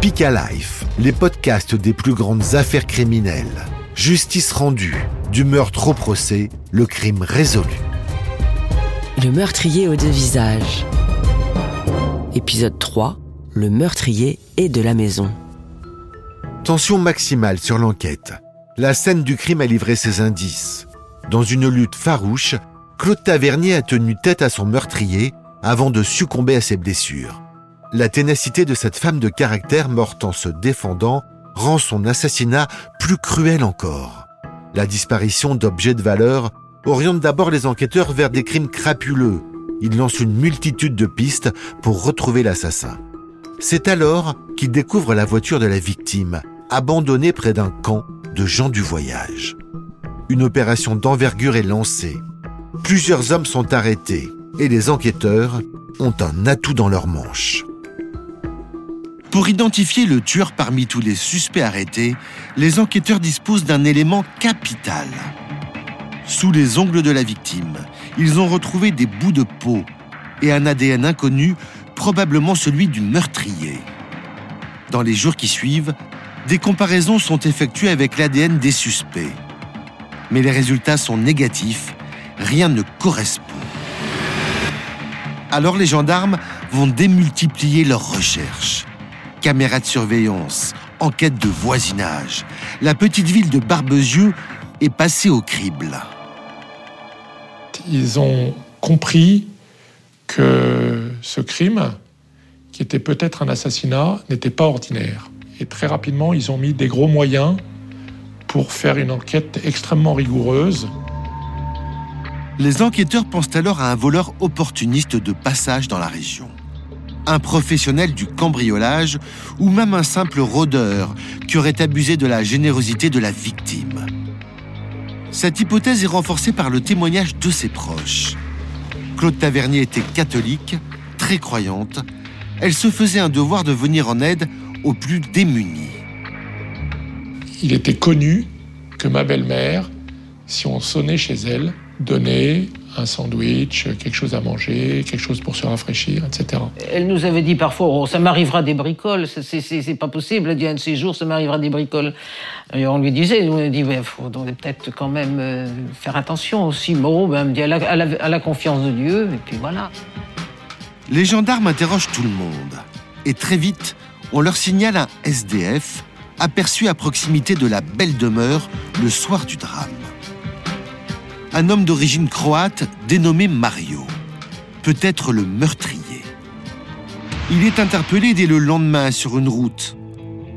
Speak Life, les podcasts des plus grandes affaires criminelles. Justice rendue, du meurtre au procès, le crime résolu. Le meurtrier aux deux visages. Épisode 3. Le meurtrier est de la maison. Tension maximale sur l'enquête. La scène du crime a livré ses indices. Dans une lutte farouche, Claude Tavernier a tenu tête à son meurtrier avant de succomber à ses blessures. La ténacité de cette femme de caractère morte en se défendant rend son assassinat plus cruel encore. La disparition d'objets de valeur oriente d'abord les enquêteurs vers des crimes crapuleux. Ils lancent une multitude de pistes pour retrouver l'assassin. C'est alors qu'ils découvrent la voiture de la victime, abandonnée près d'un camp de gens du voyage. Une opération d'envergure est lancée. Plusieurs hommes sont arrêtés et les enquêteurs ont un atout dans leur manche. Pour identifier le tueur parmi tous les suspects arrêtés, les enquêteurs disposent d'un élément capital. Sous les ongles de la victime, ils ont retrouvé des bouts de peau et un ADN inconnu, probablement celui du meurtrier. Dans les jours qui suivent, des comparaisons sont effectuées avec l'ADN des suspects. Mais les résultats sont négatifs, rien ne correspond. Alors les gendarmes vont démultiplier leurs recherches caméras de surveillance, enquête de voisinage. La petite ville de Barbezieux est passée au crible. Ils ont compris que ce crime, qui était peut-être un assassinat, n'était pas ordinaire. Et très rapidement, ils ont mis des gros moyens pour faire une enquête extrêmement rigoureuse. Les enquêteurs pensent alors à un voleur opportuniste de passage dans la région un professionnel du cambriolage ou même un simple rôdeur qui aurait abusé de la générosité de la victime. Cette hypothèse est renforcée par le témoignage de ses proches. Claude Tavernier était catholique, très croyante. Elle se faisait un devoir de venir en aide aux plus démunis. Il était connu que ma belle-mère, si on sonnait chez elle, donnait un sandwich, quelque chose à manger, quelque chose pour se rafraîchir, etc. Elle nous avait dit parfois, oh, ça m'arrivera des bricoles, c'est pas possible, elle dit un de ces jours, ça m'arrivera des bricoles. Et on lui disait, on lui dit, il faut peut-être quand même euh, faire attention aussi. Moreau, ben, me dit, elle a, la confiance de Dieu, et puis voilà. Les gendarmes interrogent tout le monde. Et très vite, on leur signale un SDF aperçu à proximité de la belle demeure le soir du drame un homme d'origine croate dénommé Mario, peut-être le meurtrier. Il est interpellé dès le lendemain sur une route.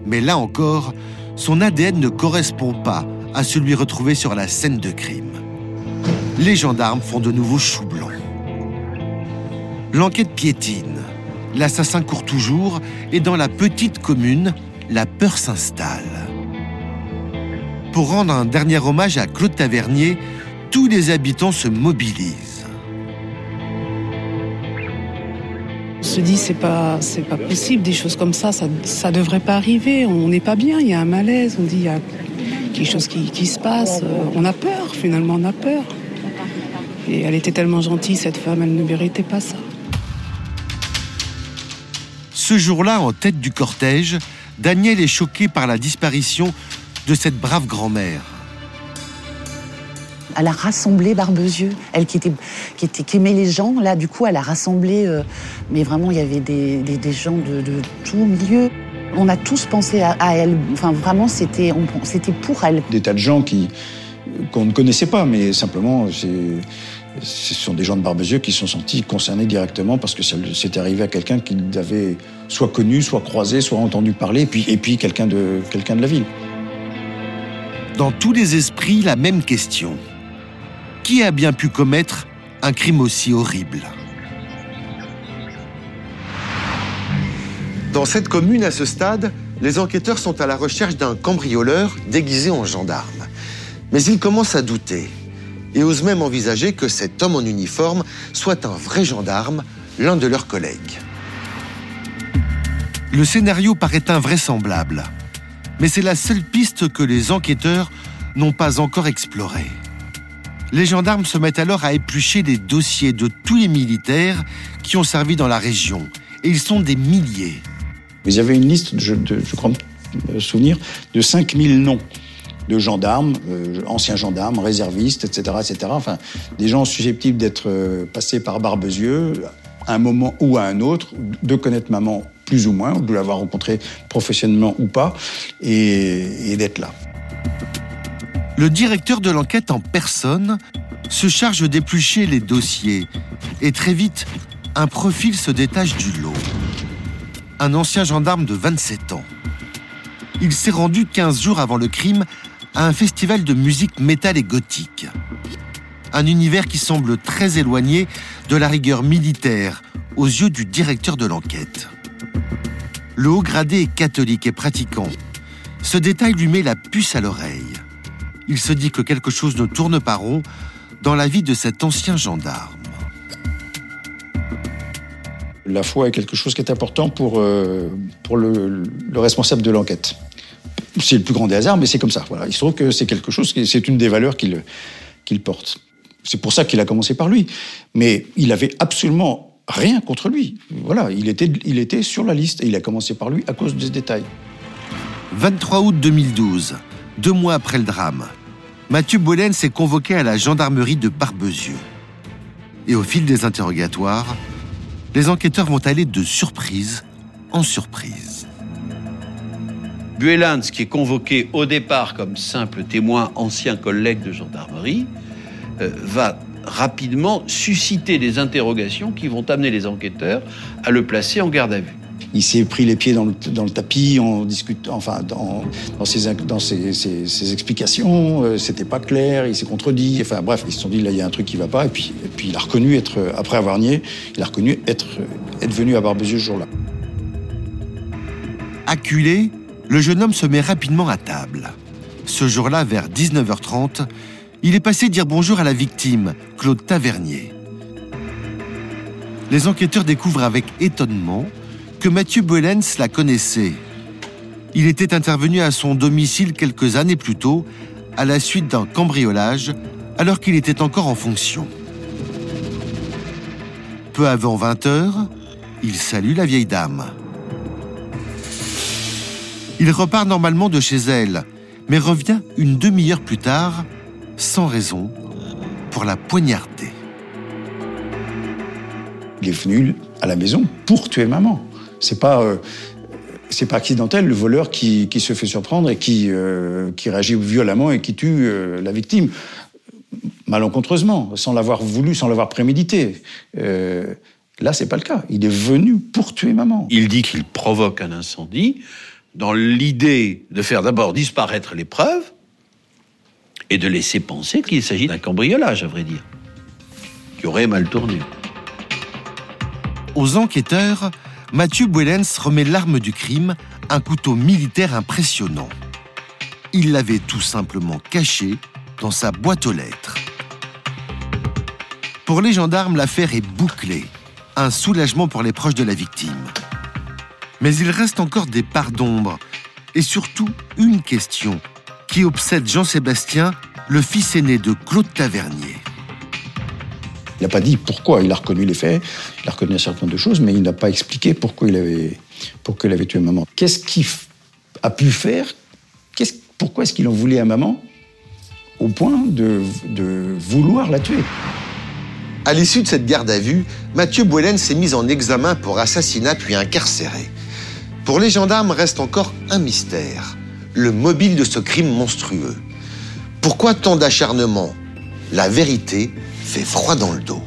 Mais là encore, son ADN ne correspond pas à celui retrouvé sur la scène de crime. Les gendarmes font de nouveau chou blanc. L'enquête piétine. L'assassin court toujours et dans la petite commune, la peur s'installe. Pour rendre un dernier hommage à Claude Tavernier, tous les habitants se mobilisent. On se dit c'est pas c'est pas possible des choses comme ça ça ça devrait pas arriver on n'est pas bien il y a un malaise on dit il y a quelque chose qui, qui se passe euh, on a peur finalement on a peur et elle était tellement gentille cette femme elle ne méritait pas ça. Ce jour-là en tête du cortège Daniel est choqué par la disparition de cette brave grand-mère. Elle a rassemblé Barbezieux. Elle qui, était, qui, était, qui aimait les gens, là, du coup, elle a rassemblé. Euh, mais vraiment, il y avait des, des, gens de, de, tout milieu. On a tous pensé à, elle. Enfin, vraiment, c'était pour elle. Des tas de gens qui qu'on ne connaissait pas, mais simplement, ce sont des gens de Barbezieux qui sont sentis concernés directement parce que c'était arrivé à quelqu'un qu'ils avaient soit connu, soit croisé, soit entendu parler, et puis, et puis quelqu'un de, quelqu'un de la ville. Dans tous les esprits, la même question. Qui a bien pu commettre un crime aussi horrible Dans cette commune, à ce stade, les enquêteurs sont à la recherche d'un cambrioleur déguisé en gendarme. Mais ils commencent à douter et osent même envisager que cet homme en uniforme soit un vrai gendarme, l'un de leurs collègues. Le scénario paraît invraisemblable, mais c'est la seule piste que les enquêteurs n'ont pas encore explorée. Les gendarmes se mettent alors à éplucher les dossiers de tous les militaires qui ont servi dans la région, et ils sont des milliers. Vous avez une liste, je, de, crois me souvenir, de 5000 noms de gendarmes, euh, anciens gendarmes, réservistes, etc., etc. Enfin, des gens susceptibles d'être euh, passés par Barbezieux à un moment ou à un autre, de connaître maman plus ou moins, de l'avoir rencontré professionnellement ou pas, et d'être là. Le directeur de l'enquête en personne se charge d'éplucher les dossiers et très vite, un profil se détache du lot. Un ancien gendarme de 27 ans. Il s'est rendu 15 jours avant le crime à un festival de musique métal et gothique. Un univers qui semble très éloigné de la rigueur militaire aux yeux du directeur de l'enquête. Le haut gradé est catholique et pratiquant. Ce détail lui met la puce à l'oreille. Il se dit que quelque chose ne tourne pas rond dans la vie de cet ancien gendarme. La foi est quelque chose qui est important pour, euh, pour le, le responsable de l'enquête. C'est le plus grand des hasards, mais c'est comme ça. Voilà. Il se trouve que c'est quelque chose, c'est une des valeurs qu'il qu'il porte. C'est pour ça qu'il a commencé par lui. Mais il avait absolument rien contre lui. Voilà, il était, il était sur la liste et il a commencé par lui à cause de ce détail. 23 août 2012, deux mois après le drame, Mathieu Boelen s'est convoqué à la gendarmerie de Barbezieux. Et au fil des interrogatoires, les enquêteurs vont aller de surprise en surprise. Buelans, qui est convoqué au départ comme simple témoin, ancien collègue de gendarmerie, euh, va rapidement susciter des interrogations qui vont amener les enquêteurs à le placer en garde à vue. Il s'est pris les pieds dans le, tapis en discutant, enfin, dans, ses, dans ses, explications. euh, C'était pas clair, il s'est contredit. Enfin, bref, ils se sont dit, là, il y a un truc qui va pas. Et puis, et puis il a reconnu être, après avoir nié, il a reconnu être, être venu à Barbezieux ce jour-là. Acculé, le jeune homme se met rapidement à table. Ce jour-là, vers 19h30, il est passé dire bonjour à la victime, Claude Tavernier. Les enquêteurs découvrent avec étonnement que Mathieu Boelens la connaissait. Il était intervenu à son domicile quelques années plus tôt, à la suite d'un cambriolage, alors qu'il était encore en fonction. Peu avant 20 heures, il salue la vieille dame. Il repart normalement de chez elle, mais revient une demi-heure plus tard, sans raison, pour la poignarder. Il est venu à la maison pour tuer maman. C'est pas, euh, c'est pas accidentel le voleur qui, qui se fait surprendre et qui, euh, qui réagit violemment et qui tue euh, la victime malencontreusement, sans l'avoir voulu, sans l'avoir prémédité. Euh, là, c'est pas le cas. Il est venu pour tuer maman. Il dit qu'il provoque un incendie dans l'idée de faire d'abord disparaître les preuves et de laisser penser qu'il s'agit d'un cambriolage, à vrai dire, qui aurait mal tourné. Aux enquêteurs, Mathieu Boelens remet l'arme du crime, un couteau militaire impressionnant. Il l'avait tout simplement caché dans sa boîte aux lettres. Pour les gendarmes, l'affaire est bouclée. Un soulagement pour les proches de la victime. Mais il reste encore des parts d'ombre et surtout une question qui obsède Jean-Sébastien, le fils aîné de Claude Tavernier. Il n'a pas dit pourquoi il a reconnu les faits, il a reconnu un certain nombre de choses, mais il n'a pas expliqué pourquoi il avait, tué maman. Qu'est-ce qu'il a pu faire? Pourquoi est-ce qu'il en voulait à maman au point de, de vouloir la tuer? À l'issue de cette garde à vue, Mathieu Boelen s'est mis en examen pour assassinat puis incarcéré. Pour les gendarmes reste encore un mystère, le mobile de ce crime monstrueux. Pourquoi tant d'acharnement? La vérité fait froid dans le dos.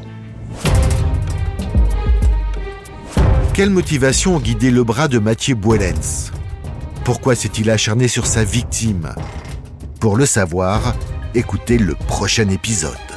Quelle motivation guidait le bras de Mathieu Boelens Pourquoi s'est-il acharné sur sa victime? Pour le savoir, écoutez le prochain épisode.